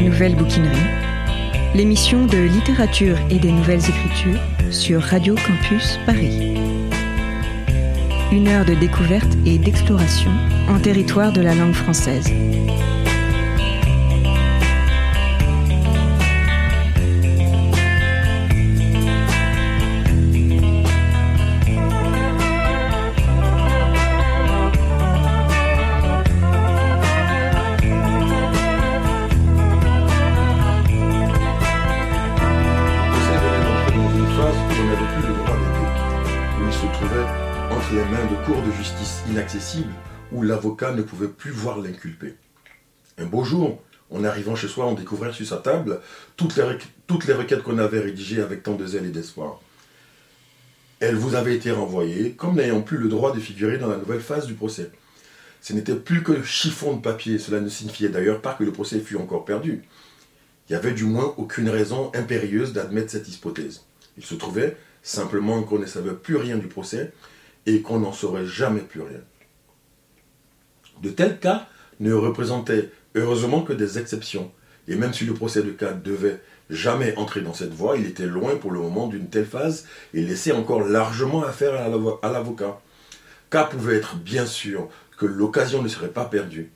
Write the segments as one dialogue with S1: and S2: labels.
S1: nouvelle bouquinerie, l'émission de littérature et des nouvelles écritures sur Radio Campus Paris. Une heure de découverte et d'exploration en territoire de la langue française.
S2: Où l'avocat ne pouvait plus voir l'inculpé. Un beau jour, en arrivant chez soi, on découvrait sur sa table toutes les, toutes les requêtes qu'on avait rédigées avec tant de zèle et d'espoir. Elles vous avaient été renvoyées, comme n'ayant plus le droit de figurer dans la nouvelle phase du procès. Ce n'était plus que chiffon de papier, cela ne signifiait d'ailleurs pas que le procès fût encore perdu. Il n'y avait du moins aucune raison impérieuse d'admettre cette hypothèse. Il se trouvait simplement qu'on ne savait plus rien du procès et qu'on n'en saurait jamais plus rien. De tels cas ne représentaient heureusement que des exceptions, et même si le procès de cas devait jamais entrer dans cette voie, il était loin pour le moment d'une telle phase et laissait encore largement à faire à l'avocat. Cas pouvait être bien sûr que l'occasion ne serait pas perdue.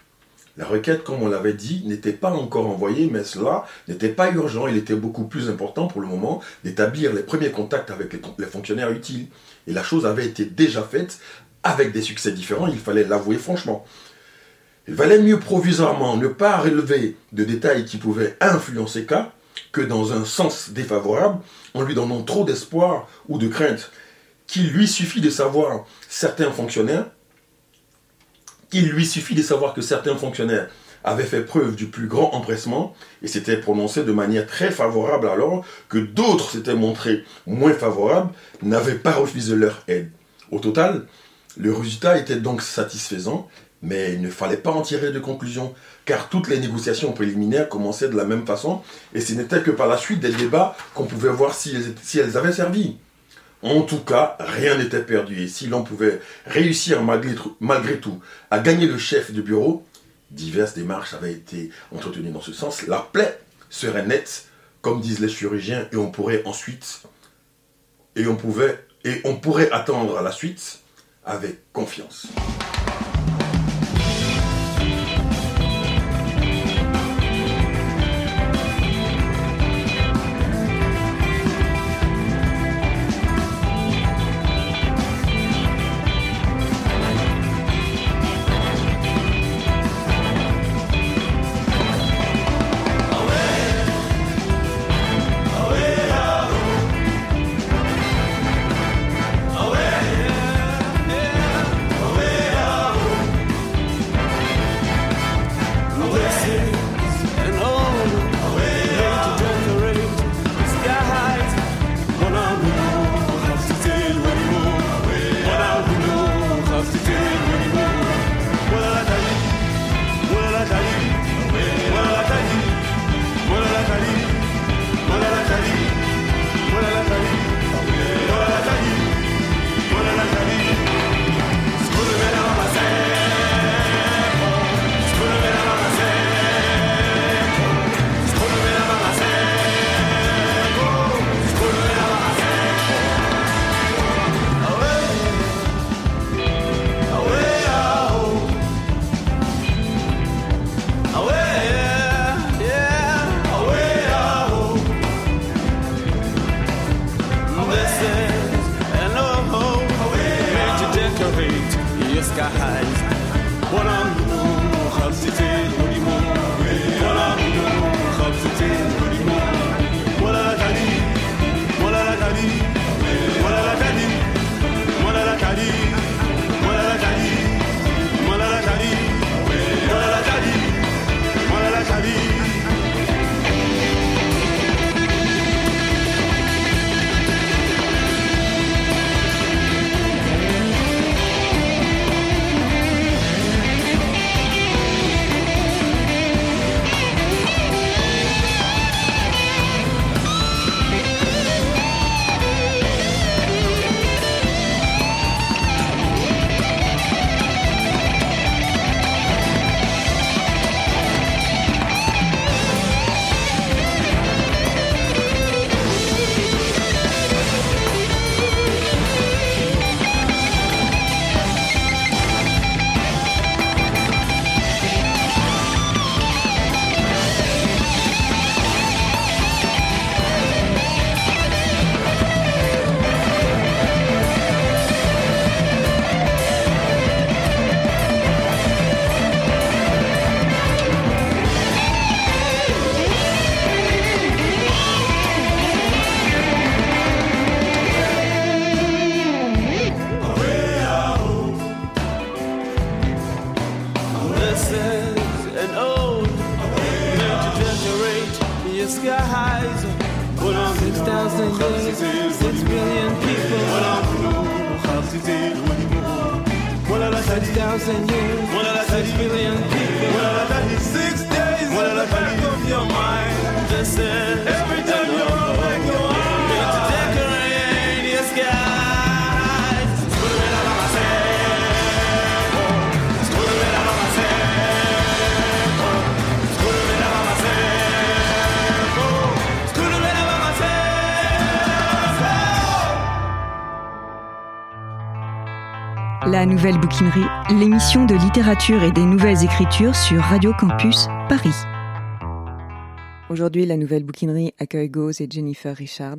S2: La requête, comme on l'avait dit, n'était pas encore envoyée, mais cela n'était pas urgent. Il était beaucoup plus important pour le moment d'établir les premiers contacts avec les, fonctionnaires utiles. Et la chose avait été déjà faite avec des succès différents, il fallait l'avouer franchement. Il valait mieux provisoirement ne pas relever de détails qui pouvaient influencer cas que dans un sens défavorable en lui donnant trop d'espoir ou de crainte. Qu'il lui suffit de savoir certains fonctionnaires, qu'il lui suffit de savoir que certains fonctionnaires avaient fait preuve du plus grand empressement et s'étaient prononcés de manière très favorable alors que d'autres s'étaient montrés moins favorables, n'avaient pas refusé leur aide. Au total, le résultat était donc satisfaisant mais il ne fallait pas en tirer de conclusion, car toutes les négociations préliminaires commençaient de la même façon, et ce n'était que par la suite des débats qu'on pouvait voir si elles, avaient servi. En tout cas, rien n'était perdu, et si l'on pouvait réussir malgré, tout à gagner le chef de bureau, diverses démarches avaient été entretenues dans ce sens, la plaie serait nette, comme disent les chirurgiens, et on pourrait ensuite, et on pouvait, et on pourrait attendre la suite avec confiance.
S1: L'émission de littérature et des nouvelles écritures sur Radio Campus Paris. Aujourd'hui, la Nouvelle Bouquinerie accueille Gauze et Jennifer Richard,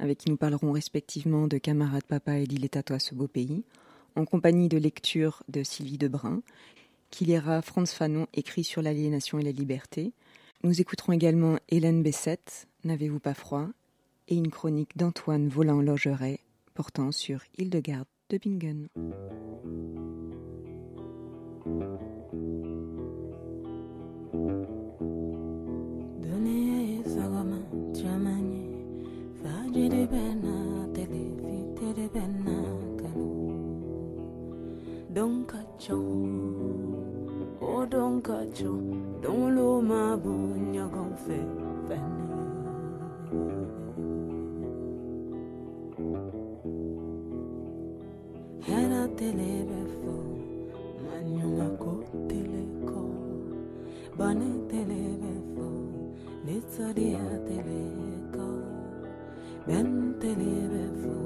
S1: avec qui nous parlerons respectivement de Camarade Papa et d'Il est à toi ce beau pays, en compagnie de lecture de Sylvie Debrun, qui lira Franz Fanon écrit sur l'aliénation et la liberté. Nous écouterons également Hélène Bessette, N'avez-vous pas froid, et une chronique d'Antoine Volin-Logeret portant sur Hildegarde de Bingen.
S3: Don kacho o don lo mabu nyagon fe bene telebefo manyungako teleko bane telebefo nitsadia teleko ben telebefo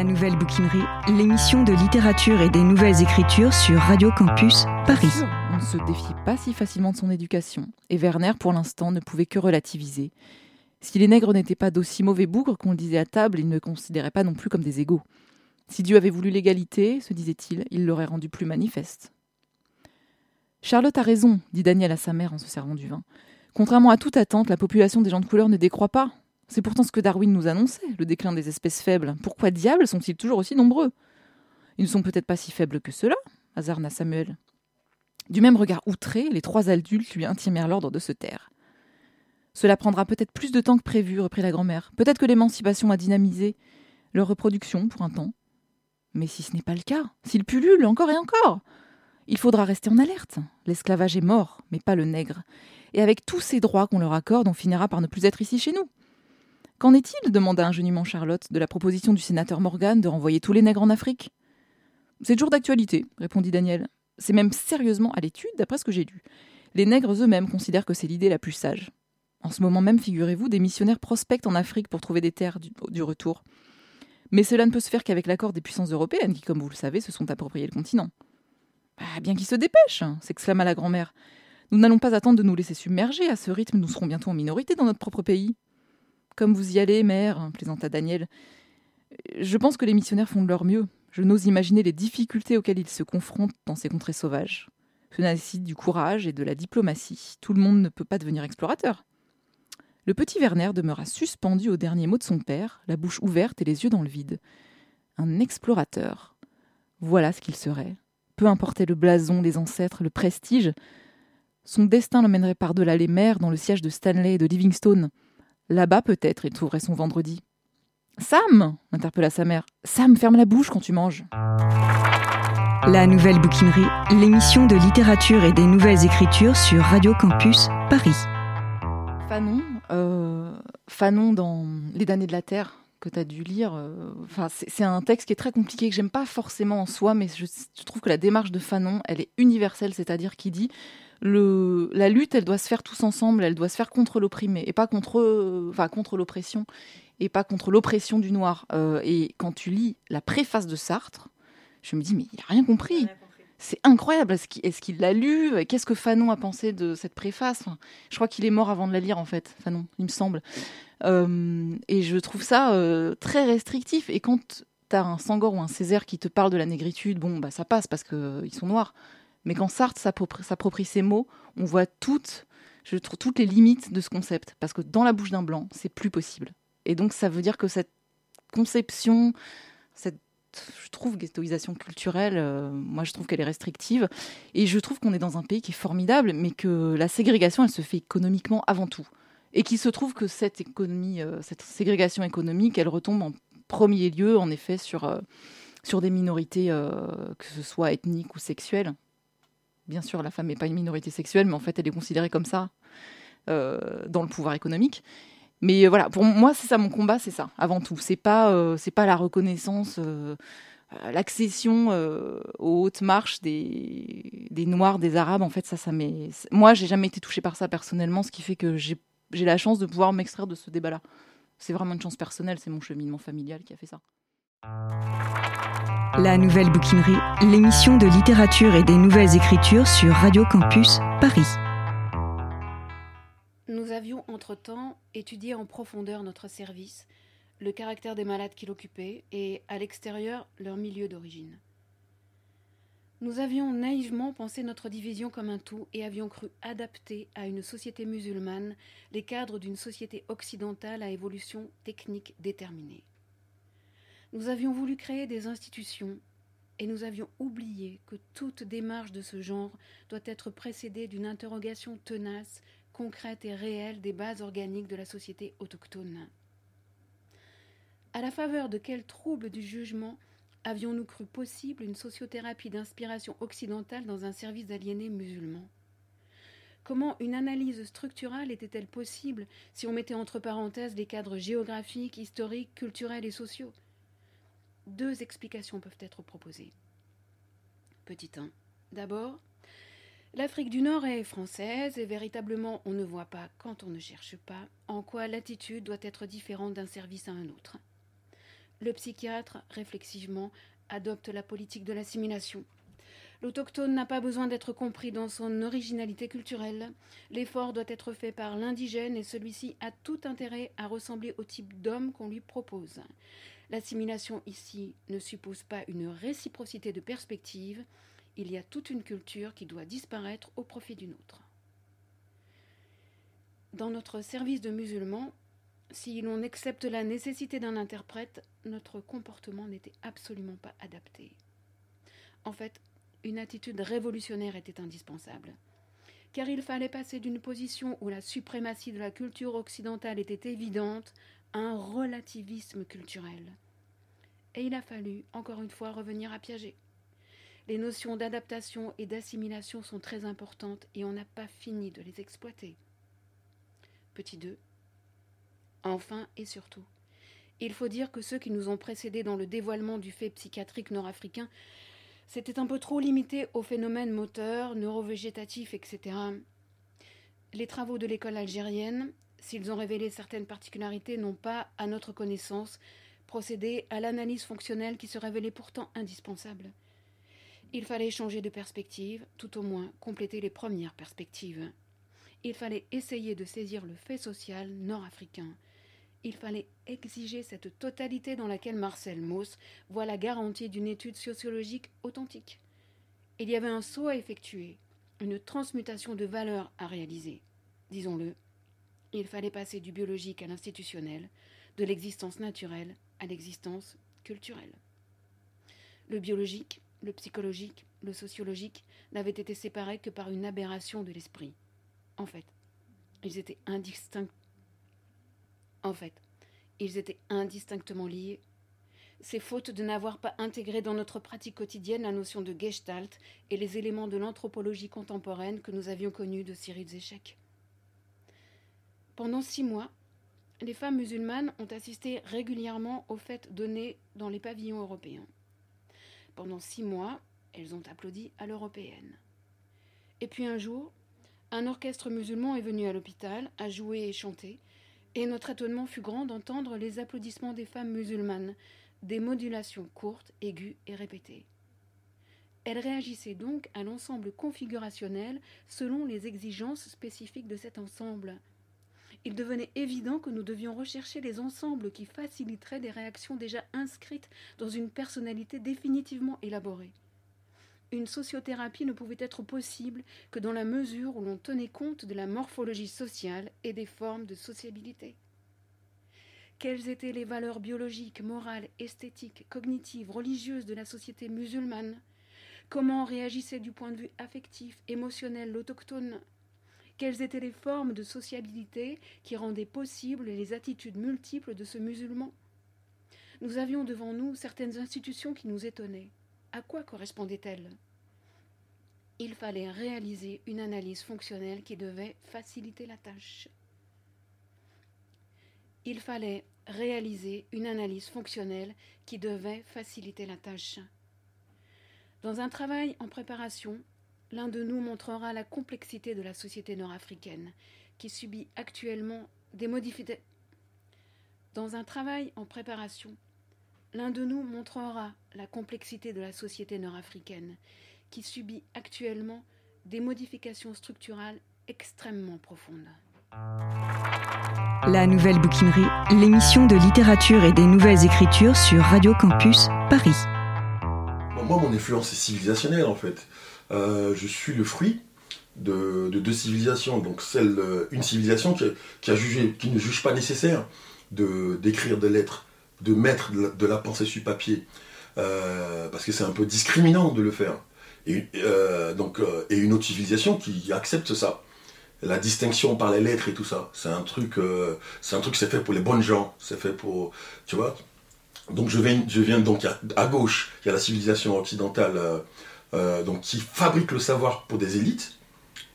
S1: La Nouvelle Bouquinerie, l'émission de littérature et des nouvelles écritures sur Radio Campus Paris.
S4: On ne se défie pas si facilement de son éducation, et Werner, pour l'instant, ne pouvait que relativiser. Si les nègres n'étaient pas d'aussi mauvais bougres qu'on le disait à table, ils ne considéraient pas non plus comme des égaux. Si Dieu avait voulu l'égalité, se disait-il, il l'aurait rendu plus manifeste. Charlotte a raison, dit Daniel à sa mère en se servant du vin. Contrairement à toute attente, la population des gens de couleur ne décroît pas. C'est pourtant ce que Darwin nous annonçait, le déclin des espèces faibles. Pourquoi diable sont-ils toujours aussi nombreux? Ils ne sont peut-être pas si faibles que cela, hasarda Samuel. Du même regard outré, les trois adultes lui intimèrent l'ordre de se taire. Cela prendra peut-être plus de temps que prévu, reprit la grand-mère. Peut-être que l'émancipation a dynamisé leur reproduction pour un temps. Mais si ce n'est pas le cas, s'ils pullulent encore et encore, il faudra rester en alerte. L'esclavage est mort, mais pas le nègre. Et avec tous ces droits qu'on leur accorde, on finira par ne plus être ici chez nous. Qu'en est-il demanda ingénument Charlotte de la proposition du sénateur Morgan de renvoyer tous les nègres en Afrique? C'est toujours d'actualité, répondit Daniel. C'est même sérieusement à l'étude, d'après ce que j'ai lu. Les nègres eux-mêmes considèrent que c'est l'idée la plus sage. En ce moment même, figurez-vous, des missionnaires prospectent en Afrique pour trouver des terres du, retour. Mais cela ne peut se faire qu'avec l'accord des puissances européennes qui, comme vous le savez, se sont appropriées le continent. Bah, bien qu'ils se dépêchent, s'exclama la grand-mère. Nous n'allons pas attendre de nous laisser submerger. À ce rythme, nous serons bientôt en minorité dans notre propre pays. Comme vous y allez, mère, plaisanta Daniel. Je pense que les missionnaires font de leur mieux. Je n'ose imaginer les difficultés auxquelles ils se confrontent dans ces contrées sauvages. Cela nécessite du courage et de la diplomatie. Tout le monde ne peut pas devenir explorateur. Le petit Werner demeura suspendu au dernier mot de son père, la bouche ouverte et les yeux dans le vide. Un explorateur. Voilà ce qu'il serait. Peu importait le blason, les ancêtres, le prestige, son destin l'emmènerait par-delà les mers dans le siège de Stanley et de Livingstone. Là-bas, peut-être, il trouverait son vendredi. Sam interpella sa mère. Sam, ferme la bouche quand tu manges.
S1: La Nouvelle Bouquinerie, l'émission de littérature et des nouvelles écritures sur Radio Campus Paris.
S4: Fanon, euh, Fanon dans Les damnés de la Terre, que tu as dû lire, euh, c'est c'est un texte qui est très compliqué, que j'aime pas forcément en soi, mais je, je trouve que la démarche de Fanon, elle est universelle, c'est-à-dire qu'il dit le, la lutte, elle doit se faire tous ensemble, elle doit se faire contre l'opprimé, et pas contre, euh, enfin, contre l'oppression, et pas contre l'oppression du noir. Euh, et quand tu lis la préface de Sartre, je me dis, mais il a rien compris. C'est incroyable. Est-ce qu'il l'a lu? Qu'est-ce que Fanon a pensé de cette préface? Enfin, Je crois qu'il est mort avant de la lire, en fait, Fanon, il me semble. Euh, et je trouve ça euh, très restrictif. Et quand tu as un Sangor ou un Césaire qui te parle de la négritude, bon, bah, ça passe parce qu'ils sont noirs. Mais quand Sartre s'approprie ces mots, on voit toutes, je trouve, toutes les limites de ce concept. Parce que dans la bouche d'un blanc, c'est plus possible. Et donc, ça veut dire que cette conception, cette je trouve, ghettoisation culturelle, euh, moi je trouve qu'elle est restrictive. Et je trouve qu'on est dans un pays qui est formidable, mais que la ségrégation, elle se fait économiquement avant tout. Et qu'il se trouve que cette économie, euh, cette ségrégation économique, elle retombe en premier lieu, en effet, sur, euh, sur des minorités, que ce soit ethniques ou sexuelles. Bien sûr, la femme n'est pas une minorité sexuelle, mais en fait, elle est considérée comme ça euh, dans le pouvoir économique. Mais euh, voilà, pour moi, c'est ça mon combat, c'est ça, avant tout. C'est pas, euh, pas la reconnaissance, l'accession aux hautes marches des, des Noirs, des Arabes. En fait, ça, ça m'est. Moi, j'ai jamais été touchée par ça personnellement, ce qui fait que j'ai la chance de pouvoir m'extraire de ce débat-là. C'est vraiment une chance personnelle, c'est mon cheminement familial qui a fait ça.
S1: La Nouvelle Bouquinerie, l'émission de littérature et des nouvelles écritures sur Radio Campus Paris.
S5: Nous avions entre-temps étudié en profondeur notre service, le caractère des malades qui l'occupaient et, à l'extérieur, leur milieu d'origine. Nous avions naïvement pensé notre division comme un tout et avions cru adapter à une société musulmane les cadres d'une société occidentale à évolution technique déterminée. Nous avions voulu créer des institutions et nous avions oublié que toute démarche de ce genre doit être précédée d'une interrogation tenace, concrète et réelle des bases organiques de la société autochtone. À la faveur de quels troubles du jugement avions-nous cru possible une sociothérapie d'inspiration occidentale dans un service d'aliénés musulmans? Comment une analyse structurale était-elle possible si on mettait entre parenthèses les cadres géographiques, historiques, culturels et sociaux? Deux explications peuvent être proposées. Petit 1. D'abord, l'Afrique du Nord est française et véritablement on ne voit pas, quand on ne cherche pas, en quoi l'attitude doit être différente d'un service à un autre. le psychiatre, réflexivement, adopte la politique de l'assimilation. L'autochtone n'a pas besoin d'être compris dans son originalité culturelle. L'effort doit être fait par l'indigène et celui-ci a tout intérêt à ressembler au type d'homme qu'on lui propose. L'assimilation ici ne suppose pas une réciprocité de perspective, il y a toute une culture qui doit disparaître au profit d'une autre. Dans notre service de musulmans, si l'on accepte la nécessité d'un interprète, notre comportement n'était absolument pas adapté. En fait, une attitude révolutionnaire était indispensable. Car il fallait passer d'une position où la suprématie de la culture occidentale était évidente un relativisme culturel. Et il a fallu, encore une fois, revenir à Piaget. Les notions d'adaptation et d'assimilation sont très importantes et on n'a pas fini de les exploiter. Petit 2. Enfin et surtout, il faut dire que ceux qui nous ont précédés dans le dévoilement du fait psychiatrique nord-africain s'étaient un peu trop limités aux phénomènes moteurs, neurovégétatifs, etc. Les travaux de l'école algérienne, s'ils ont révélé certaines particularités, n'ont pas, à notre connaissance, procédé à l'analyse fonctionnelle qui se révélait pourtant indispensable. Il fallait changer de perspective, tout au moins compléter les premières perspectives. Il fallait essayer de saisir le fait social nord-africain. Il fallait exiger cette totalité dans laquelle Marcel Mauss voit la garantie d'une étude sociologique authentique. Il y avait un saut à effectuer, une transmutation de valeurs à réaliser. Disons-le, il fallait passer du biologique à l'institutionnel, de l'existence naturelle à l'existence culturelle. Le biologique, le psychologique, le sociologique n'avaient été séparés que par une aberration de l'esprit. En fait, ils étaient indistincts. En fait, ils étaient indistinctement liés. C'est faute de n'avoir pas intégré dans notre pratique quotidienne la notion de gestalt et les éléments de l'anthropologie contemporaine que nous avions connus de Cyril Zéchec. Pendant six mois, les femmes musulmanes ont assisté régulièrement aux fêtes données dans les pavillons européens. Pendant six mois, elles ont applaudi à l'européenne. Et puis un jour, un orchestre musulman est venu à l'hôpital, a joué et chanté, et notre étonnement fut grand d'entendre les applaudissements des femmes musulmanes, des modulations courtes, aiguës et répétées. Elles réagissaient donc à l'ensemble configurationnel selon les exigences spécifiques de cet ensemble. Il devenait évident que nous devions rechercher les ensembles qui faciliteraient des réactions déjà inscrites dans une personnalité définitivement élaborée. Une sociothérapie ne pouvait être possible que dans la mesure où l'on tenait compte de la morphologie sociale et des formes de sociabilité. Quelles étaient les valeurs biologiques, morales, esthétiques, cognitives, religieuses de la société musulmane? Comment réagissait du point de vue affectif, émotionnel l'autochtone Quelles étaient les formes de sociabilité qui rendaient possibles les attitudes multiples de ce musulman Nous avions devant nous certaines institutions qui nous étonnaient. À quoi correspondait-elle Il fallait réaliser une analyse fonctionnelle qui devait faciliter la tâche. Il fallait réaliser une analyse fonctionnelle qui devait faciliter la tâche. Dans un travail en préparation, l'un de nous montrera la complexité de la société nord-africaine, qui subit actuellement des modifications. Dans un travail en préparation, l'un de nous montrera la complexité de la société nord-africaine, qui subit actuellement des modifications structurales extrêmement profondes.
S1: La Nouvelle Bouquinerie, l'émission de littérature et des nouvelles écritures sur Radio Campus Paris.
S2: Moi, mon influence est civilisationnelle en fait. Euh, je suis le fruit de, de deux civilisations. Donc, euh, une civilisation qui, ne juge pas nécessaire d'écrire des lettres, de mettre de la, pensée sur papier, euh, parce que c'est un peu discriminant de le faire. Et, une autre civilisation qui accepte ça. La distinction par les lettres et tout ça, c'est un truc, c'est un truc, c'est fait pour les bonnes gens, c'est fait pour, tu vois. Donc je viens, je viens donc à, à gauche, il y a la civilisation occidentale, euh, donc qui fabrique le savoir pour des élites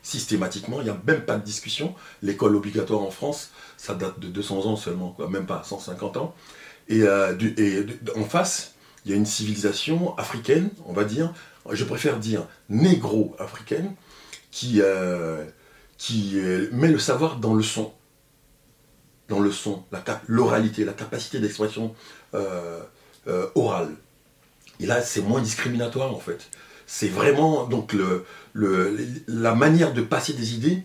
S2: systématiquement. Il n'y a même pas de discussion. L'école obligatoire en France, ça date de 200 ans seulement, même pas 150 ans. Et, euh, en face, il y a une civilisation africaine, on va dire, je préfère dire négro-africaine, qui, euh, met le savoir dans le son. Dans le son, l'oralité, la capacité d'expression orale. Et là, c'est moins discriminatoire en fait. C'est vraiment donc le, le- la manière de passer des idées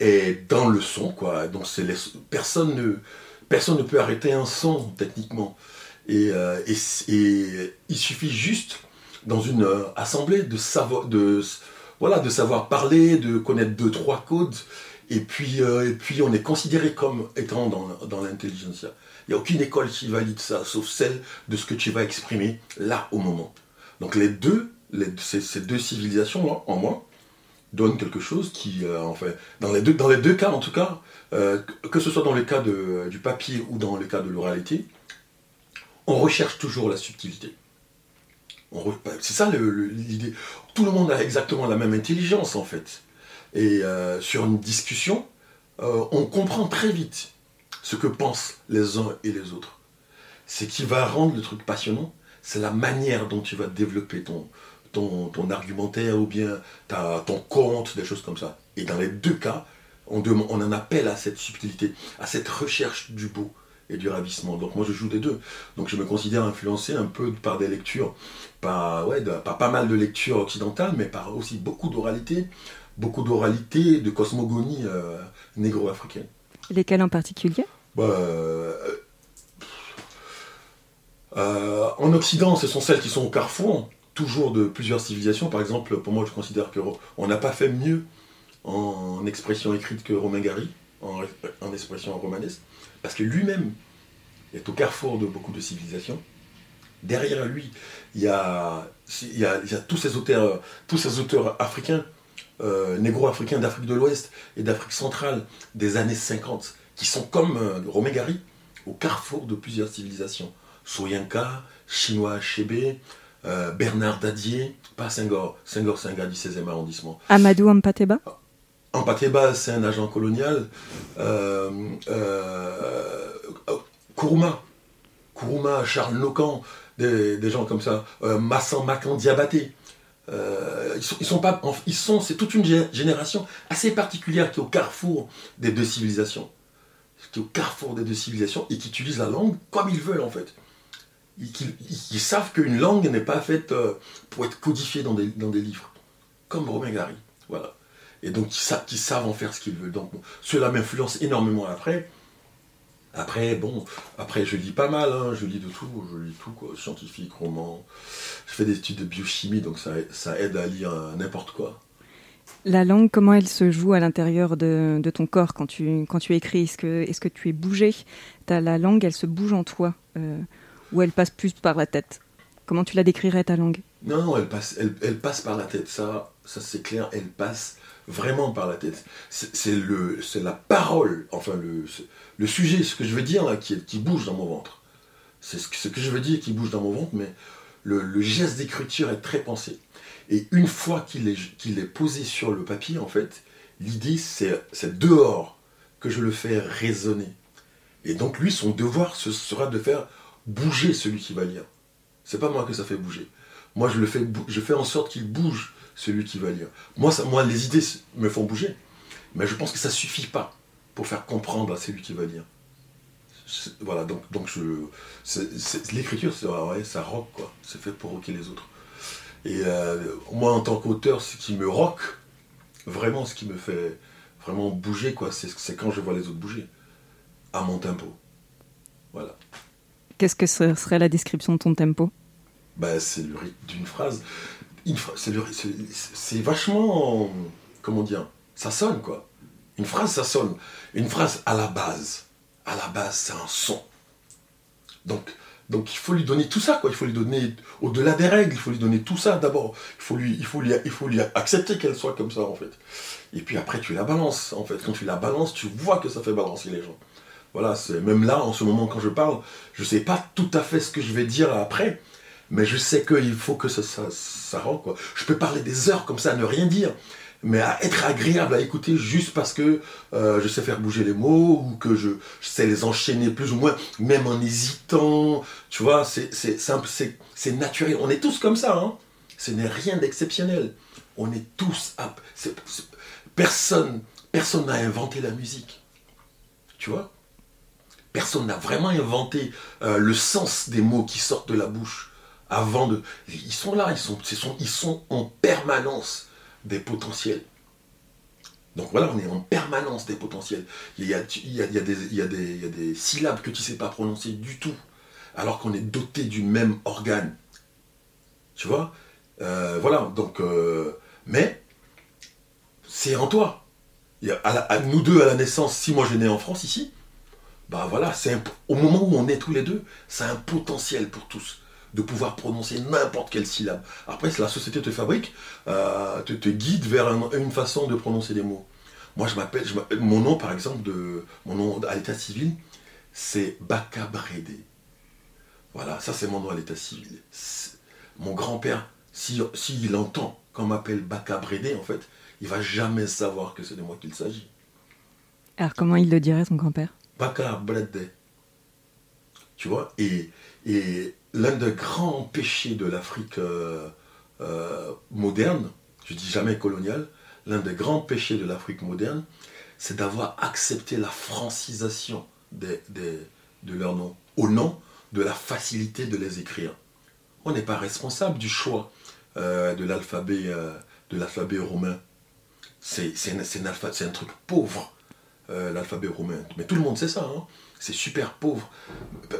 S2: est dans le son quoi. Donc c'est personne ne personne ne peut arrêter un son techniquement. Et, euh, et il suffit juste dans une euh, assemblée de savoir de voilà de savoir parler, de connaître deux trois codes. Et puis, euh, et puis on est considéré comme étant dans, dans l'intelligentsia. Il n'y a aucune école qui valide ça, sauf celle de ce que tu vas exprimer là au moment. Donc les deux, ces, deux civilisations-là, en moi, donnent quelque chose qui, euh, enfin, dans les, deux, dans les deux cas en tout cas, euh, que- ce soit dans le cas de- du papier ou dans le cas de l'oralité, on recherche toujours la subtilité. Re- C'est ça l'idée. Tout le monde a exactement la même intelligence en fait. Et euh, sur une discussion, euh, on comprend très vite ce que pensent les uns et les autres. Ce qui va rendre le truc passionnant, c'est la manière dont tu vas développer ton, ton, ton argumentaire ou bien ta, ton conte, des choses comme ça. Et dans les deux cas, on, on en appelle à cette subtilité, à cette recherche du beau et du ravissement. Donc moi je joue des deux. Donc je me considère influencé un peu par des lectures, par, ouais, de- par pas mal de lectures occidentales, mais par aussi beaucoup d'oralité, beaucoup d'oralité, de cosmogonie euh, négro-africaine.
S1: Lesquels en particulier?
S2: Bah, euh, euh, en Occident, ce sont celles qui sont au carrefour, toujours de plusieurs civilisations. Par exemple, pour moi, je considère que Ro- on n'a pas fait mieux en expression écrite que Romain Gary, en, expression romanesque, parce que lui-même est au carrefour de beaucoup de civilisations. Derrière lui, il y a, tous, ces auteurs, africains, euh, négro-africains d'Afrique de l'Ouest et d'Afrique centrale des années 50, qui sont comme euh, Romain Gary, au carrefour de plusieurs civilisations. Soyinka, Chinois Chébé, euh, Bernard Dadier, pas Senghor, Senghor c'est un gars du 16e arrondissement.
S1: Amadou Ampateba
S2: Ampateba, c'est un agent colonial. Euh, euh, Kourouma, Kourouma, Charles Nocan, des, des gens comme ça. Massan Makan Diabaté. Euh, ils sont, ils sont pas, en- ils sont, c'est toute une gé- génération assez particulière qui est au carrefour des deux civilisations, qui est au carrefour des deux civilisations et qui utilise la langue comme ils veulent en fait. Ils, ils- ils savent qu'une langue n'est pas faite euh, pour être codifiée dans des, livres, comme Romain Gary. Voilà et donc qui savent en faire ce qu'ils veulent. Donc cela m'influence énormément après. Après, bon, après je lis pas mal, hein, je lis de tout, je lis tout, quoi, scientifique, roman. Je fais des études de biochimie, donc ça, aide à lire euh, n'importe quoi.
S1: La langue, comment elle se joue à l'intérieur de, ton corps quand tu, écris? Est-ce que, tu es bougé? T'as La langue, elle se bouge en toi euh, Ou elle passe plus par la tête Comment tu la décrirais, ta langue?
S2: Non, non, elle passe, elle, passe par la tête, ça, ça c'est clair, elle passe vraiment par la tête. C'est le, c'est la parole, enfin le, le sujet, ce que je veux dire là, qui, qui bouge dans mon ventre. C'est ce, que- je veux dire qui bouge dans mon ventre, mais le, geste d'écriture est très pensé. Et une fois qu'il est, qu'il est posé sur le papier, en fait, l'idée c'est c'est dehors que je le fais résonner. Et donc lui, son devoir ce sera de faire bouger celui qui va lire. C'est pas moi que ça fait bouger. Moi, je le fais, je fais en sorte qu'il bouge celui qui va lire. Moi, ça, moi, les idées me font bouger, mais je pense que ça suffit pas pour faire comprendre à celui qui va lire. Voilà, donc, donc l'écriture, ouais, ça rock quoi. C'est fait pour rocker les autres. Et euh, moi, en tant qu'auteur, ce qui me rock, vraiment, ce qui me fait vraiment bouger quoi, c'est quand je vois les autres bouger à mon tempo. Voilà.
S1: Qu'est-ce que ce serait la description de ton tempo?
S2: Bah, c'est le rythme d'une phrase. C'est, vachement. Comment dire Ça sonne, quoi. Une phrase, ça sonne. Une phrase, à la base. À la base, c'est un son. Donc, donc il faut lui donner tout ça, quoi. Il faut lui donner, au-delà des règles, il faut lui donner tout ça d'abord. Il faut lui, il il faut lui accepter qu'elle soit comme ça, en fait. Et puis après, tu la balances, en fait. Quand tu la balances, tu vois que ça fait balancer les gens. Voilà, même là, en ce moment, quand je parle, je sais pas tout à fait ce que je vais dire après, mais je sais qu'il faut que ça, ça, quoi. Je peux parler des heures comme ça, à ne rien dire, mais à être agréable à écouter juste parce que euh, je sais faire bouger les mots ou que je, sais les enchaîner plus ou moins, même en hésitant. Tu vois, c'est simple, c'est naturel. On est tous comme ça, hein. Ce n'est rien d'exceptionnel. On est tous c'est- Personne, personne n'a inventé la musique. Tu vois? Personne n'a vraiment inventé euh, le sens des mots qui sortent de la bouche avant de. Ils sont là, ils sont, ils sont en permanence des potentiels. Donc voilà, on est en permanence des potentiels. Il y a, des, syllabes que tu ne sais pas prononcer du tout, alors qu'on est doté du même organe. Tu vois? Euh, Voilà, donc. euh, mais, c'est en toi. À, nous deux à la naissance, si moi je né en France ici, bah voilà, c'est au moment où on est tous les deux, c'est un potentiel pour tous de pouvoir prononcer n'importe quelle syllabe. Après, la société te fabrique, euh, te, guide vers un- une façon de prononcer les mots. Moi, je m'appelle, mon nom par exemple, de, mon nom à l'état civil, c'est Bakabrédé. Voilà, ça c'est mon nom à l'état civil. Mon grand-père, s'il si, s'il entend qu'on m'appelle Bakabrédé, en fait, il va jamais savoir que c'est de moi qu'il s'agit.
S1: Alors comment il le dirait, son grand-père?
S2: Baka Bredde. Tu vois Et, l'un des grands péchés de l'Afrique euh, euh, moderne, je dis jamais coloniale, l'un des grands péchés de l'Afrique moderne, c'est d'avoir accepté la francisation de leurs noms, au nom de la facilité de les écrire. On n'est pas responsable du choix euh, de l'alphabet romain. C'est un truc pauvre euh, l'alphabet romain. Mais tout le monde sait ça, hein. c'est super pauvre,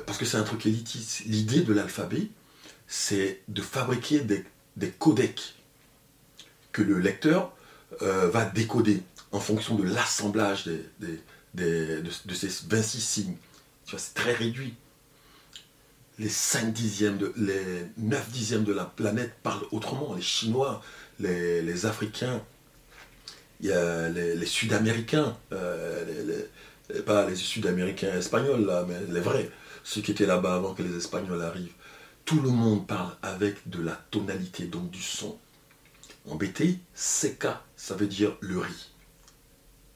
S2: parce que c'est un truc élitiste. L'idée de l'alphabet, c'est de fabriquer des, des codecs que le lecteur euh, va décoder en fonction de l'assemblage de, de ces 26 signes. Tu vois, c'est très réduit. Les 5 dixièmes, de, les 9 dixièmes de la planète parlent autrement. Les Chinois, les Africains, il y a les, Sud-Américains, euh, pas les Sud-Américains espagnols, là, mais les vrais, ceux qui étaient là-bas avant que les Espagnols arrivent. Tout le monde parle avec de la tonalité, donc du son. En BT, CK, ça veut dire le riz.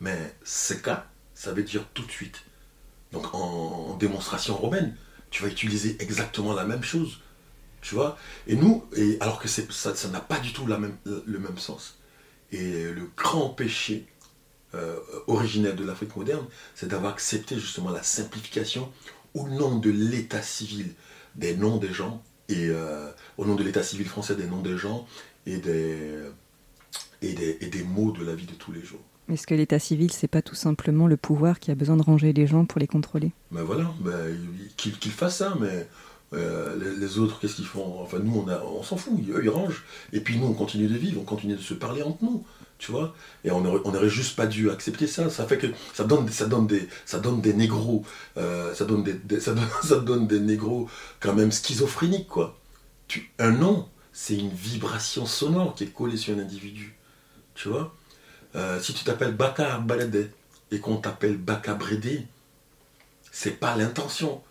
S2: Mais CK, ça veut dire tout de suite. Donc en, démonstration romaine, tu vas utiliser exactement la même chose. Tu vois Et nous, alors que ça n'a pas du tout le même sens. Et le grand péché euh, originel de l'Afrique moderne, c'est d'avoir accepté justement la simplification au nom de l'état civil des noms des gens, et euh, au nom de l'état civil français des noms des gens et des, et, des, et des mots de la vie de tous les jours.
S1: Est-ce que l'état civil, c'est pas tout simplement le pouvoir qui a besoin de ranger les gens pour les contrôler?
S2: Ben voilà, ben, il- qu'il qu'il fasse ça, mais euh, les, autres, qu'est-ce qu'ils font? Enfin, nous, on, on s'en fout, eux, ils rangent. Et puis nous, on continue de vivre, on continue de se parler entre nous, tu vois? Et on aurait, on aurait juste pas dû accepter ça. Ça fait que ça donne, ça donne, des, ça donne des négros, euh, ça, donne des, ça, donne, des négros quand même schizophréniques, quoi. Tu, un nom, c'est une vibration sonore qui est collée sur un individu, tu vois? Euh, Si tu t'appelles Baka Balade et qu'on t'appelle Baka Brédé, c'est pas l'intention.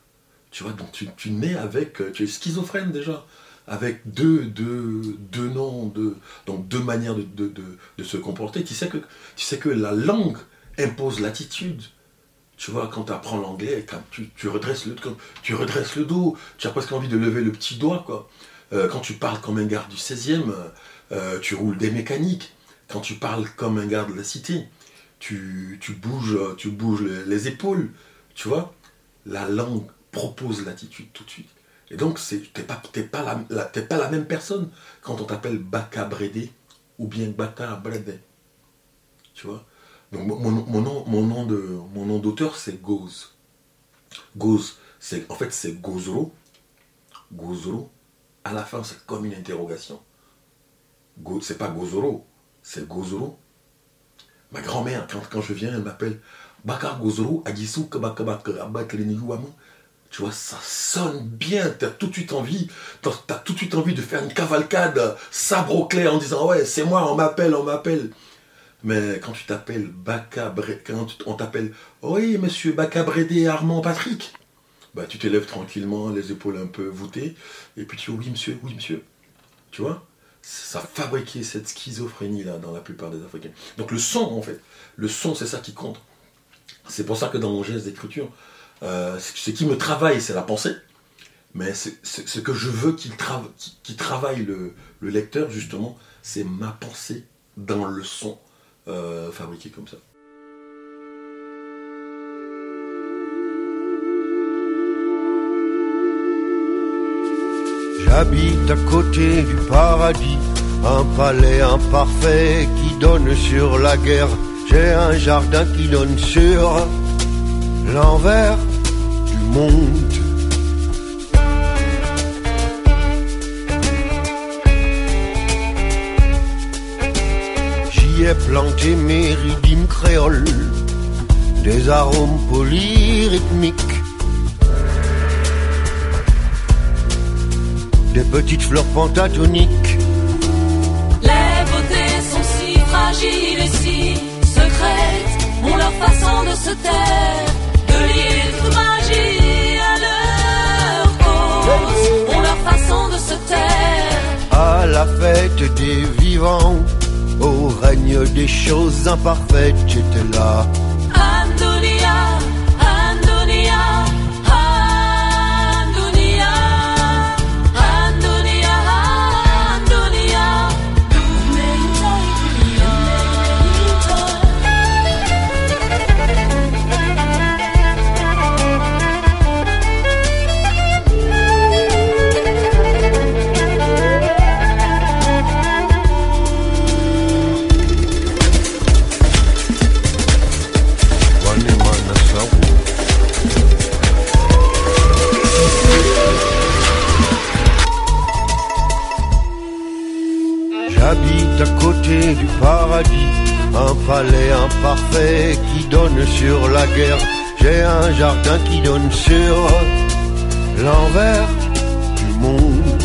S2: Tu vois, donc tu, tu nais avec, euh, tu es schizophrène déjà, avec deux, deux, deux noms, deux, donc deux manières de, de, de- se comporter. Tu sais, que, tu sais que la langue impose l'attitude. Tu vois, quand tu apprends l'anglais, tu, tu, redresses le, tu redresses le dos, tu as presque envie de lever le petit doigt. Quoi. Euh, quand tu parles comme un garde du 16e, euh, tu roules des mécaniques. Quand tu parles comme un garde de la cité, tu, tu bouges, tu bouges les, les épaules. Tu vois la langue propose l'attitude tout de suite. Et donc, tu n'es pas, pas, la, pas la même personne quand on t'appelle Baka Brédé ou bien Baka Brédé. Tu vois? Donc, mon, nom, mon nom d'auteur, c'est Goz. Goz, en fait, c'est Gozro. Gozro. À la fin, c'est comme une interrogation. Go, c'est pas Gozoro, c'est Gozoro. Ma grand-mère, quand, quand je viens, elle m'appelle Bakar Gozoro, Agisu Kabakabaka, Abakleniouamu. Tu vois, ça sonne bien, t'as tout de suite envie, t'as, tout de suite envie de faire une cavalcade, sabre au clair, en disant ouais, c'est moi, on m'appelle, on m'appelle. Mais quand tu t'appelles Baka Bre- quand on t'appelle oui, monsieur Baka Brédé Armand Patrick, bah tu t'élèves tranquillement, les épaules un peu voûtées, et puis tu dis oui, monsieur, oui, monsieur. Tu vois? Ça a fabriqué cette schizophrénie là dans la plupart des Africains. Donc le son en fait, le son c'est ça qui compte. C'est pour ça que dans mon geste d'écriture, euh, ce qui me travaille, c'est la pensée, mais ce que je veux qu'il travaille le, lecteur, justement, c'est ma pensée dans le son euh, fabriqué comme ça.
S6: J'habite à côté du paradis, un palais imparfait qui donne sur la guerre. J'ai un jardin qui donne sur l'envers du monde. J'y ai planté mes rythmes créoles, des arômes polyrythmiques. Des petites fleurs pentatoniques.
S7: Les beautés sont si fragiles et si secrètes, ont leur façon de se taire,
S6: la fête des vivants, au règne des choses imparfaites, j'étais là. Un palais imparfait qui donne sur la guerre. J'ai un jardin qui donne sur l'envers du monde.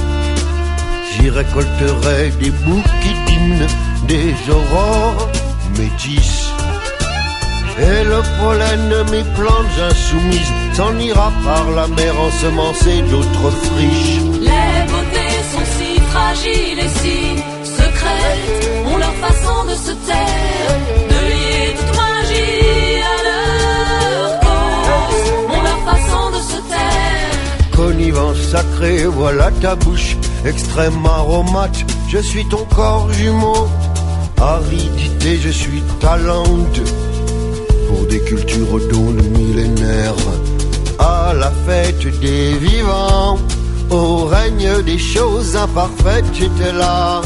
S6: J'y récolterai des bouquets d'hymnes, des aurores métisses. Et le pollen de mes plantes insoumises s'en ira par la mer ensemencer d'autres friches.
S7: Les beautés sont si fragiles et si secrètes, façon de se taire, de lier toute magie à leur cause, ont leur façon de se taire.
S6: Connivence sacrée, voilà ta bouche, extrême aromate, je suis ton corps jumeau. Aridité, je suis ta pour des cultures d'ondes millénaires. À la fête des vivants, au règne des choses imparfaites, j'étais là.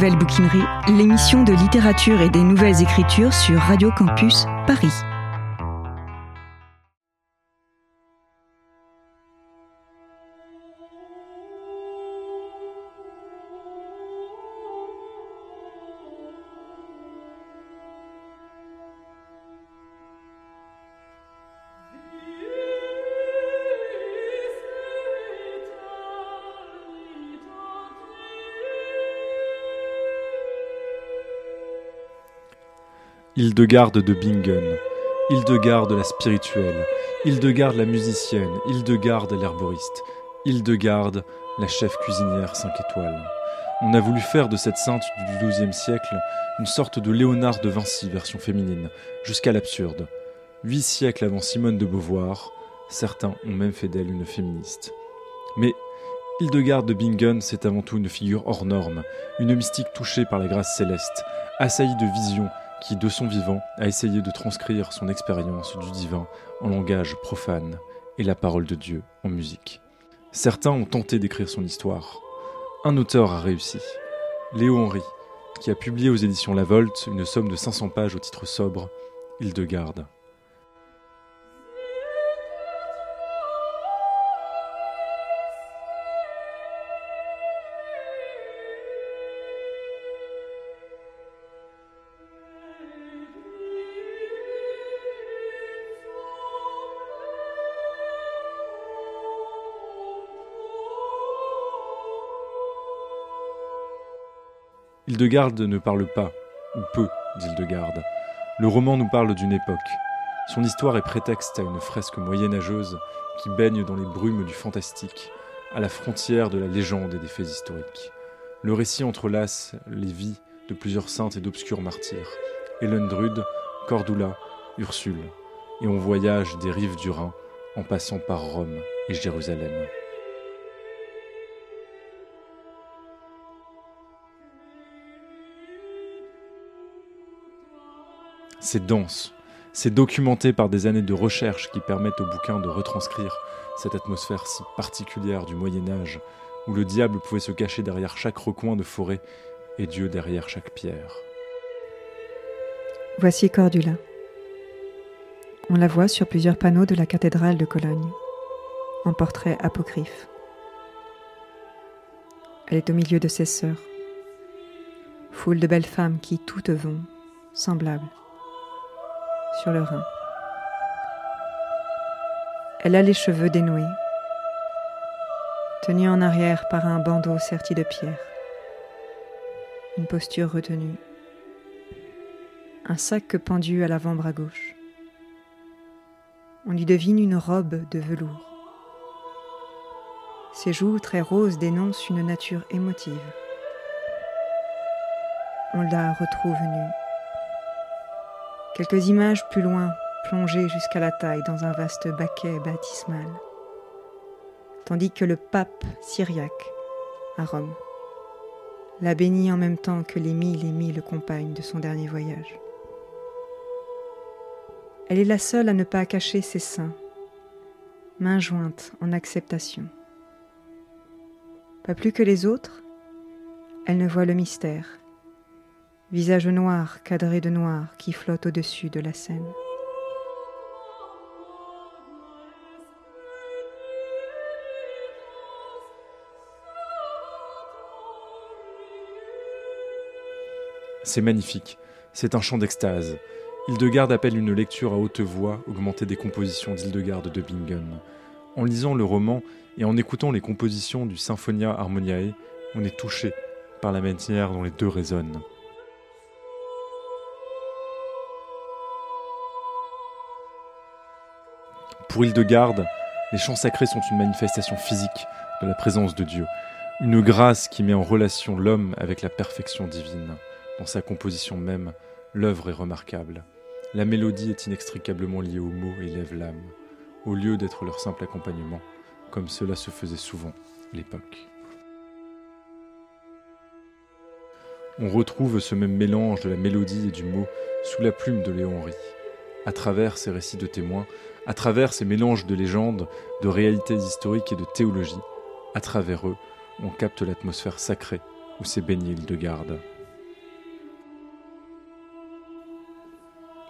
S1: Nouvelle Bouquinerie, l'émission de littérature et des nouvelles écritures sur Radio Campus Paris.
S8: Hildegarde de Bingen, Hildegarde la spirituelle, Hildegarde la musicienne, Hildegarde l'herboriste, Hildegarde la chef cuisinière 5 étoiles. On a voulu faire de cette sainte du XIIe siècle une sorte de Léonard de Vinci version féminine, jusqu'à l'absurde. Huit siècles avant Simone de Beauvoir, certains ont même fait d'elle une féministe. Mais Hildegarde de Bingen, c'est avant tout une figure hors norme, une mystique touchée par la grâce céleste, assaillie de visions qui, de son vivant, a essayé de transcrire son expérience du divin en langage profane et la parole de Dieu en musique. Certains ont tenté d'écrire son histoire. Un auteur a réussi, Léo Henry, qui a publié aux éditions La Volte une somme de 500 pages au titre sobre, Hildegarde. Hildegarde ne parle pas, ou peu, d'Hildegarde. Le roman nous parle d'une époque. Son histoire est prétexte à une fresque moyenâgeuse qui baigne dans les brumes du fantastique, à la frontière de la légende et des faits historiques. Le récit entrelace les vies de plusieurs saintes et d'obscurs martyrs, Elendrud, Cordula, Ursule, et on voyage des rives du Rhin en passant par Rome et Jérusalem. C'est dense, c'est documenté par des années de recherche qui permettent au bouquin de retranscrire cette atmosphère si particulière du Moyen Âge, où le diable pouvait se cacher derrière chaque recoin de forêt et Dieu derrière chaque pierre.
S1: Voici Cordula. On la voit sur plusieurs panneaux de la cathédrale de Cologne, en portrait apocryphe. Elle est au milieu de ses sœurs, foule de belles femmes qui toutes vont, semblables, sur le Rhin. Elle a les cheveux dénoués, tenue en arrière par un bandeau serti de pierre, une posture retenue, un sac pendu à l'avant-bras gauche. On y devine une robe de velours. Ses joues très roses dénoncent une nature émotive. On la retrouve nue. Quelques images plus loin, plongées jusqu'à la taille dans un vaste baquet baptismal. Tandis que le pape syriaque, à Rome, la bénit en même temps que les mille et mille compagnes de son dernier voyage. Elle est la seule à ne pas cacher ses seins, mains jointes en acceptation. Pas plus que les autres, elle ne voit le mystère, visage noir cadré de noir qui flotte au-dessus de la scène.
S8: C'est magnifique, c'est un chant d'extase. Hildegarde appelle une lecture à haute voix augmentée des compositions d'Hildegarde de Bingen. En lisant le roman et en écoutant les compositions du Symphonia Harmoniae, on est touché par la manière dont les deux résonnent. Pour Hildegarde, les chants sacrés sont une manifestation physique de la présence de Dieu, une grâce qui met en relation l'homme avec la perfection divine. Dans sa composition même, l'œuvre est remarquable. La mélodie est inextricablement liée aux mots et lève l'âme, au lieu d'être leur simple accompagnement, comme cela se faisait souvent à l'époque. On retrouve ce même mélange de la mélodie et du mot sous la plume de Léon Henry. À travers ces récits de témoins, à travers ces mélanges de légendes, de réalités historiques et de théologie, à travers eux, on capte l'atmosphère sacrée où s'est baigné Hildegarde.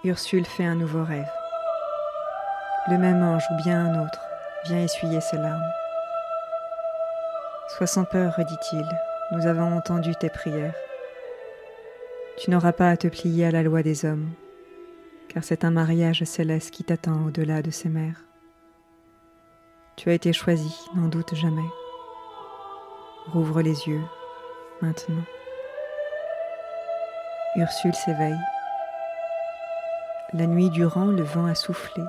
S1: Ursule fait un nouveau rêve. Le même ange ou bien un autre vient essuyer ses larmes. Sois sans peur, redit-il, nous avons entendu tes prières. Tu n'auras pas à te plier à la loi des hommes, car c'est un mariage céleste qui t'attend au-delà de ces mers. Tu as été choisi, n'en doute jamais. Rouvre les yeux, maintenant. Ursule s'éveille. La nuit durant, le vent a soufflé,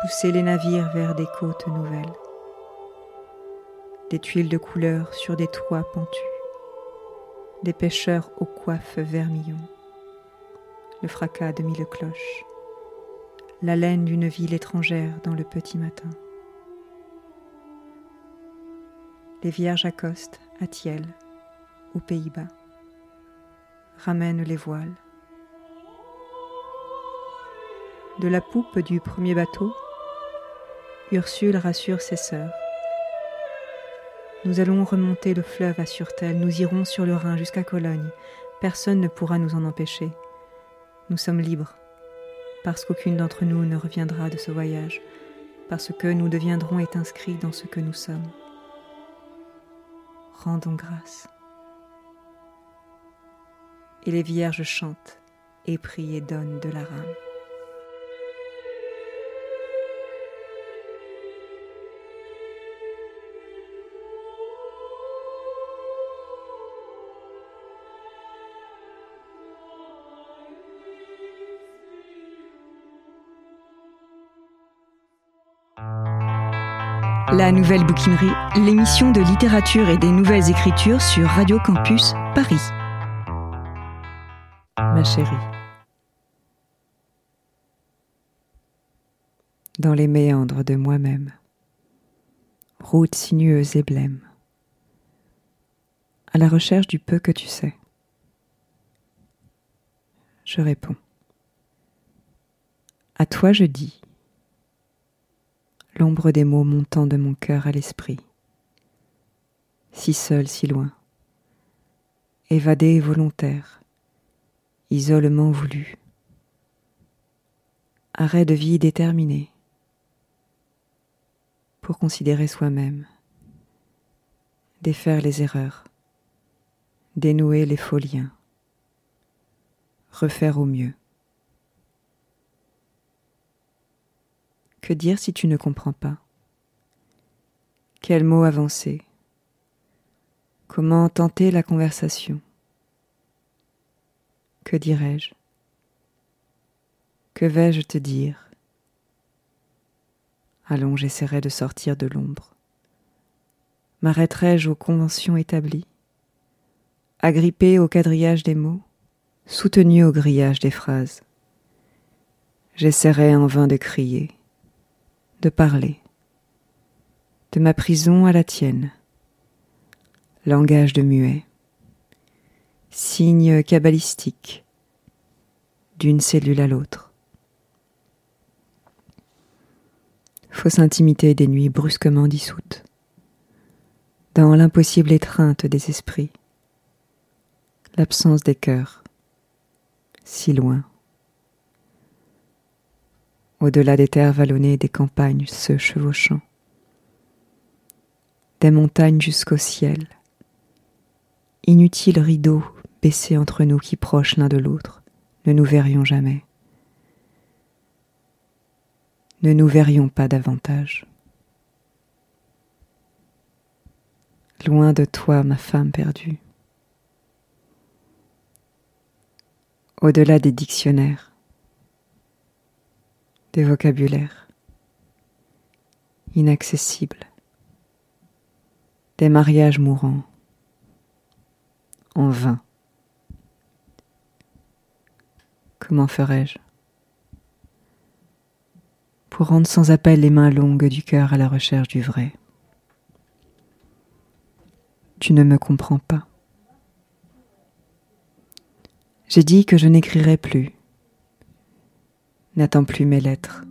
S1: poussé les navires vers des côtes nouvelles, des tuiles de couleur sur des toits pentus, des pêcheurs aux coiffes vermillon, le fracas de mille cloches, l'haleine d'une ville étrangère dans le petit matin. Les vierges accostent à Thiel, aux Pays-Bas, ramènent les voiles. De la poupe du premier bateau, Ursule rassure ses sœurs. Nous allons remonter le fleuve à Surtel, nous irons sur le Rhin jusqu'à Cologne. Personne ne pourra nous en empêcher. Nous sommes libres, parce qu'aucune d'entre nous ne reviendra de ce voyage, parce que nous deviendrons est inscrits dans ce que nous sommes. Rendons grâce. Et les vierges chantent et prient et donnent de la rame.
S9: La Nouvelle Bouquinerie, l'émission de littérature et des nouvelles écritures sur Radio Campus Paris.
S1: Ma chérie. Dans les méandres de moi-même, route sinueuse et blême, à la recherche du peu que tu sais, je réponds. À toi je dis, l'ombre des mots montant de mon cœur à l'esprit, si seul, si loin, évadé et volontaire, isolement voulu, arrêt de vie déterminé, pour considérer soi-même, défaire les erreurs, dénouer les faux liens, refaire au mieux. Que dire si tu ne comprends pas? Quels mots avancer? Comment tenter la conversation? Que dirais-je? Que vais-je te dire? Allons, j'essaierai de sortir de l'ombre. M'arrêterai-je aux conventions établies? Agrippé au quadrillage des mots? Soutenu au grillage des phrases? J'essaierai en vain de crier de parler, de ma prison à la tienne, langage de muet, signe cabalistique. D'une cellule à l'autre. Fausse intimité des nuits brusquement dissoutes, dans l'impossible étreinte des esprits, l'absence des cœurs, si loin au-delà des terres vallonnées des campagnes se chevauchant, des montagnes jusqu'au ciel, inutile rideau baissé entre nous qui proches l'un de l'autre, ne nous verrions jamais. Ne nous verrions pas davantage. Loin de toi, ma femme perdue. Au-delà des dictionnaires, des vocabulaires inaccessibles, des mariages mourants, en vain. Comment ferais-je pour rendre sans appel les mains longues du cœur à la recherche du vrai? Tu ne me comprends pas. J'ai dit que je n'écrirai plus n'attends plus mes lettres.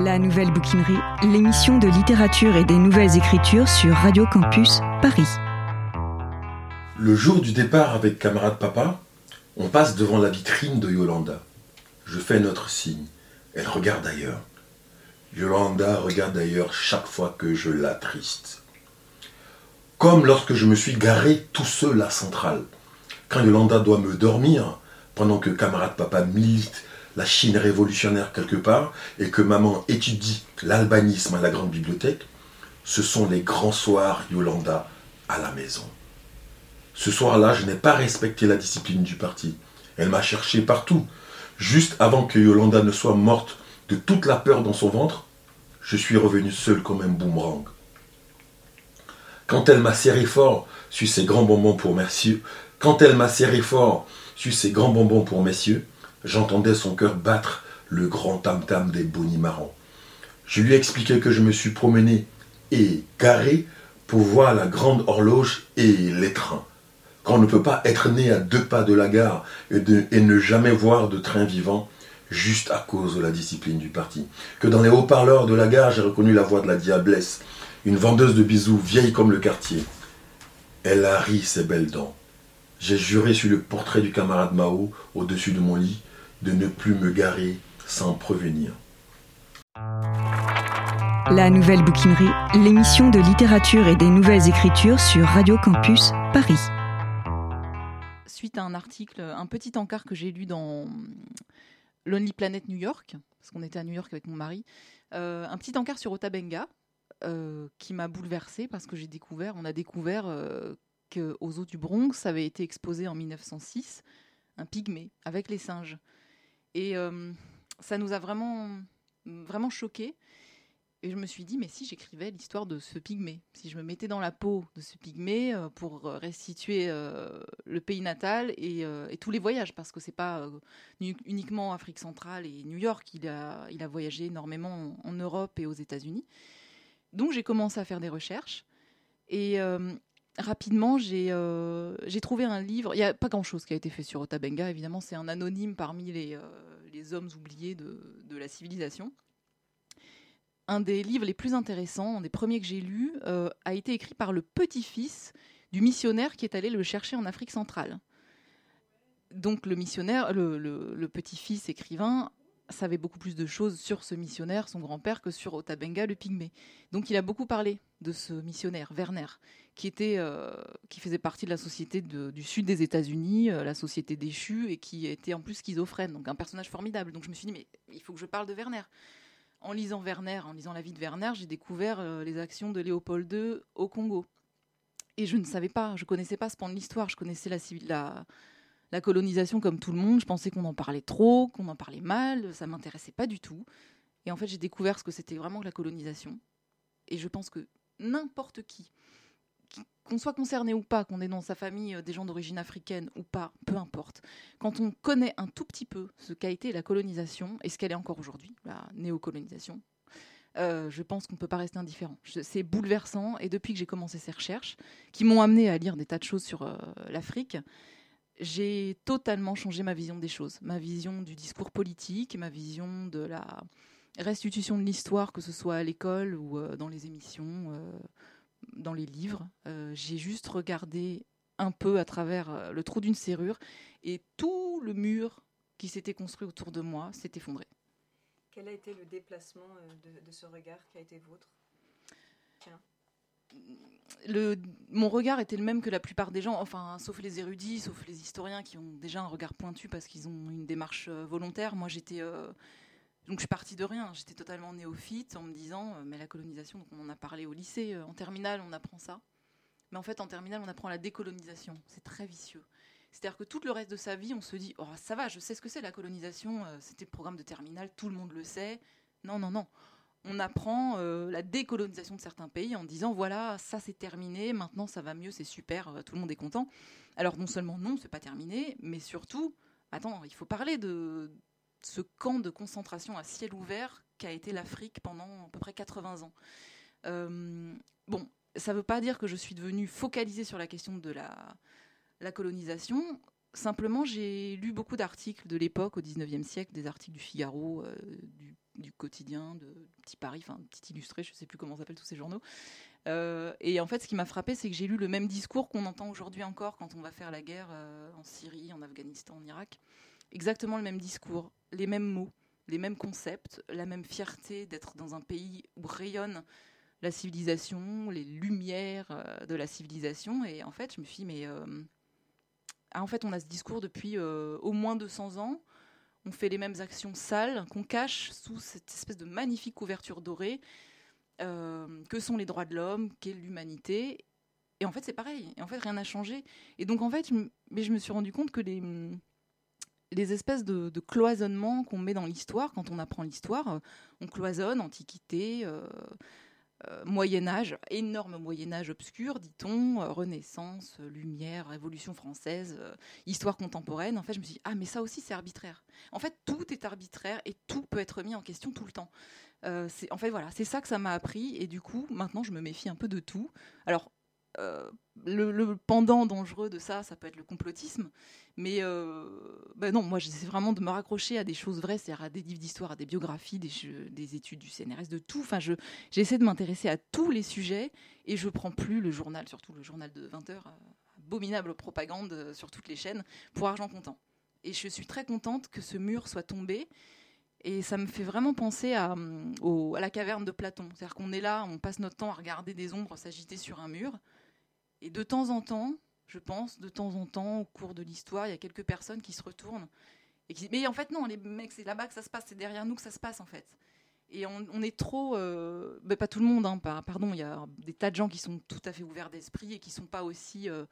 S1: La Nouvelle Bouquinerie, l'émission de littérature et des nouvelles écritures sur Radio Campus Paris.
S2: Le jour du départ avec camarade papa, on passe devant la vitrine de Yolanda. Je fais notre signe. Elle regarde ailleurs. Yolanda regarde ailleurs chaque fois que je l'attriste. Comme lorsque je me suis garé tout seul à Centrale. Quand Yolanda doit me dormir, pendant que camarade papa milite la Chine révolutionnaire quelque part et que maman étudie l'albanisme à la grande bibliothèque, ce sont les grands soirs Yolanda à la maison. Ce soir-là, je n'ai pas respecté la discipline du parti. Elle m'a cherché partout. Juste avant que Yolanda ne soit morte de toute la peur dans son ventre, je suis revenu seul comme un boomerang. Quand elle m'a serré fort sur ses grands bonbons pour messieurs, quand elle m'a serré fort sur ses grands bonbons pour messieurs, j'entendais son cœur battre le grand tam-tam des bonimarans. Je lui ai expliqué que je me suis promené et garé pour voir la grande horloge et les trains. Qu'on ne peut pas être né à deux pas de la gare et, et ne jamais voir de train vivant juste à cause de la discipline du parti. Que dans les haut-parleurs de la gare, j'ai reconnu la voix de la diablesse, une vendeuse de bijoux vieille comme le quartier. Elle a ri ses belles dents. J'ai juré sur le portrait du camarade Mao au-dessus de mon lit de ne plus me garer sans prévenir.
S1: La Nouvelle Bouquinerie, l'émission de littérature et des nouvelles écritures sur Radio Campus Paris.
S4: Suite à un article, un petit encart que j'ai lu dans Lonely Planet New York, parce qu'on était à New York avec mon mari, euh, un petit encart sur Otabenga euh, qui m'a bouleversée parce que j'ai découvert, on a découvert euh, qu'aux eaux du Bronx avait été exposé en 1906 un pygmée avec les singes. Et euh, ça nous a vraiment, vraiment choqués. Et je me suis dit, mais si j'écrivais l'histoire de ce pygmée, si je me mettais dans la peau de ce pygmée euh, pour euh, restituer le pays natal et, tous les voyages, parce que c'est pas uniquement Afrique centrale et New York, il a, il a voyagé énormément en, Europe et aux États-Unis. Donc j'ai commencé à faire des recherches et rapidement j'ai euh, j'ai trouvé un livre. Il n'y a pas grand-chose qui a été fait sur Otabenga, évidemment, c'est un anonyme parmi les, euh, les hommes oubliés de, de la civilisation un des livres les plus intéressants, un des premiers que j'ai lus, euh, a été écrit par le petit-fils du missionnaire qui est allé le chercher en Afrique centrale. Donc le missionnaire, le, le- le petit-fils écrivain, savait beaucoup plus de choses sur ce missionnaire, son grand-père, que sur Otabenga, le pygmée. Donc il a beaucoup parlé de ce missionnaire, Werner, qui était, euh, qui faisait partie de la société du sud des États-Unis, euh, la société déchue, et qui était en plus schizophrène, donc un personnage formidable. Donc je me suis dit, mais il faut que je parle de Werner. En lisant Werner, en lisant la vie de Werner, j'ai découvert euh, les actions de Léopold II au Congo. Et je ne savais pas, je connaissais pas ce pan de l'histoire, je connaissais la, colonisation comme tout le monde, je pensais qu'on en parlait trop, qu'on en parlait mal, ça m'intéressait pas du tout. Et en fait, j'ai découvert ce que c'était vraiment que la colonisation. Et je pense que n'importe qui- qu'on soit concerné ou pas, qu'on ait dans sa famille euh, des gens d'origine africaine ou pas, peu importe, quand on connaît un tout petit peu ce qu'a été la colonisation et ce qu'elle est encore aujourd'hui, la néocolonisation, euh, je pense qu'on ne peut pas rester indifférent. C'est bouleversant et depuis que j'ai commencé ces recherches, qui m'ont amené à lire des tas de choses sur euh, l'Afrique, j'ai totalement changé ma vision des choses, ma vision du discours politique, ma vision de la restitution de l'histoire, que ce soit à l'école ou dans les émissions, dans les livres. Euh, j'ai juste regardé un peu à travers euh, le trou d'une serrure et tout le mur qui s'était construit autour de moi s'est effondré.
S10: Quel a été le déplacement euh, de, de ce regard qui a été vôtre? Tiens.
S4: le, mon regard était le même que la plupart des gens, enfin, sauf les érudits, sauf les historiens qui ont déjà un regard pointu parce qu'ils ont une démarche volontaire. Moi, j'étais. euh, donc, je suis partie de rien. J'étais totalement néophyte en me disant, euh, mais la colonisation, donc on en a parlé au lycée, euh, en terminale, on apprend ça. Mais en fait, en terminale, on apprend la décolonisation. C'est très vicieux. C'est-à-dire que tout le reste de sa vie, on se dit, oh, ça va, je sais ce que c'est la colonisation, euh, c'était le programme de terminale, tout le monde le sait. Non, non, non on apprend la décolonisation de certains pays en disant voilà, ça c'est terminé, maintenant ça va mieux, c'est super, tout le monde est content. Alors non seulement non, c'est pas terminé, mais surtout, attends, il faut parler de ce camp de concentration à ciel ouvert qu'a été l'Afrique pendant à peu près 80 ans. Euh, bon, ça veut pas dire que je suis devenue focalisée sur la question de la, colonisation. Simplement, j'ai lu beaucoup d'articles de l'époque, au 19e siècle, des articles du Figaro, euh, du, quotidien, de Petit Paris, enfin Petit Illustré, je ne sais plus comment s'appellent tous ces journaux. Euh, et en fait, ce qui m'a frappé, c'est que j'ai lu le même discours qu'on entend aujourd'hui encore quand on va faire la guerre en Syrie, en Afghanistan, en Irak. Exactement le même discours, les mêmes mots, les mêmes concepts, la même fierté d'être dans un pays où rayonne la civilisation, les lumières euh, de la civilisation. Et en fait, je me suis dit, mais euh, ah, en fait, on a ce discours depuis euh, au moins 200 ans. On fait les mêmes actions sales qu'on cache sous cette espèce de magnifique couverture dorée que sont les droits de l'homme, qu'est l'humanité. Et en fait, c'est pareil. Et en fait, rien n'a changé. Et donc, en fait, mais je me suis rendu compte que les, les espèces de, cloisonnements qu'on met dans l'histoire, quand on apprend l'histoire, euh, on cloisonne Antiquité, euh, euh, Moyen Âge, énorme Moyen Âge obscur, dit-on, Renaissance, Lumière, Révolution française, histoire contemporaine. En fait, je me suis dit, ah, mais ça aussi, c'est arbitraire. En fait, tout est arbitraire et tout peut être mis en question tout le temps. En fait, voilà, c'est ça que ça m'a appris. Et du coup, maintenant, je me méfie un peu de tout. Alors, euh, le, pendant dangereux de ça, ça peut être le complotisme. Mais euh, ben non, moi, j'essaie vraiment de me raccrocher à des choses vraies, c'est-à-dire à des livres d'histoire, à des biographies, des, études du CNRS, de tout. Enfin, je, j'essaie de m'intéresser à tous les sujets et je prends plus le journal, surtout le journal de 20 heures, euh, abominable propagande sur toutes les chaînes, pour argent comptant. Et je suis très contente que ce mur soit tombé. Et ça me fait vraiment penser à, hum, la caverne de Platon. C'est-à-dire qu'on est là, on passe notre temps à regarder des ombres s'agiter sur un mur. Et de temps en temps, je pense, de temps en temps, au cours de l'histoire, il y a quelques personnes qui se retournent et qui disent Mais en fait, non, les mecs, c'est là-bas que ça se passe, c'est derrière nous que ça se passe, en fait. Et on, est trop. euh, ben, pas tout le monde, hein, pardon, il y a des tas de gens qui sont tout à fait ouverts d'esprit et qui sont pas aussi. euh,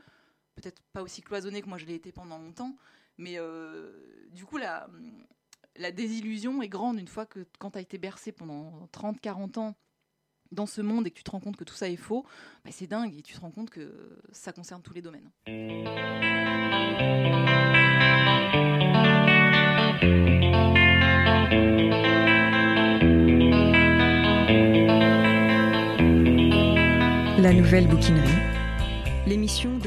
S4: Peut-être pas aussi cloisonnés que moi je l'ai été pendant longtemps. Mais euh, du coup, la, la désillusion est grande une fois que quand tu as été bercé pendant 30, 40 ans dans ce monde et que tu te rends compte que tout ça est faux, bah, c'est dingue et tu te rends compte que ça concerne tous les domaines.
S1: La nouvelle bouquinerie, l'émission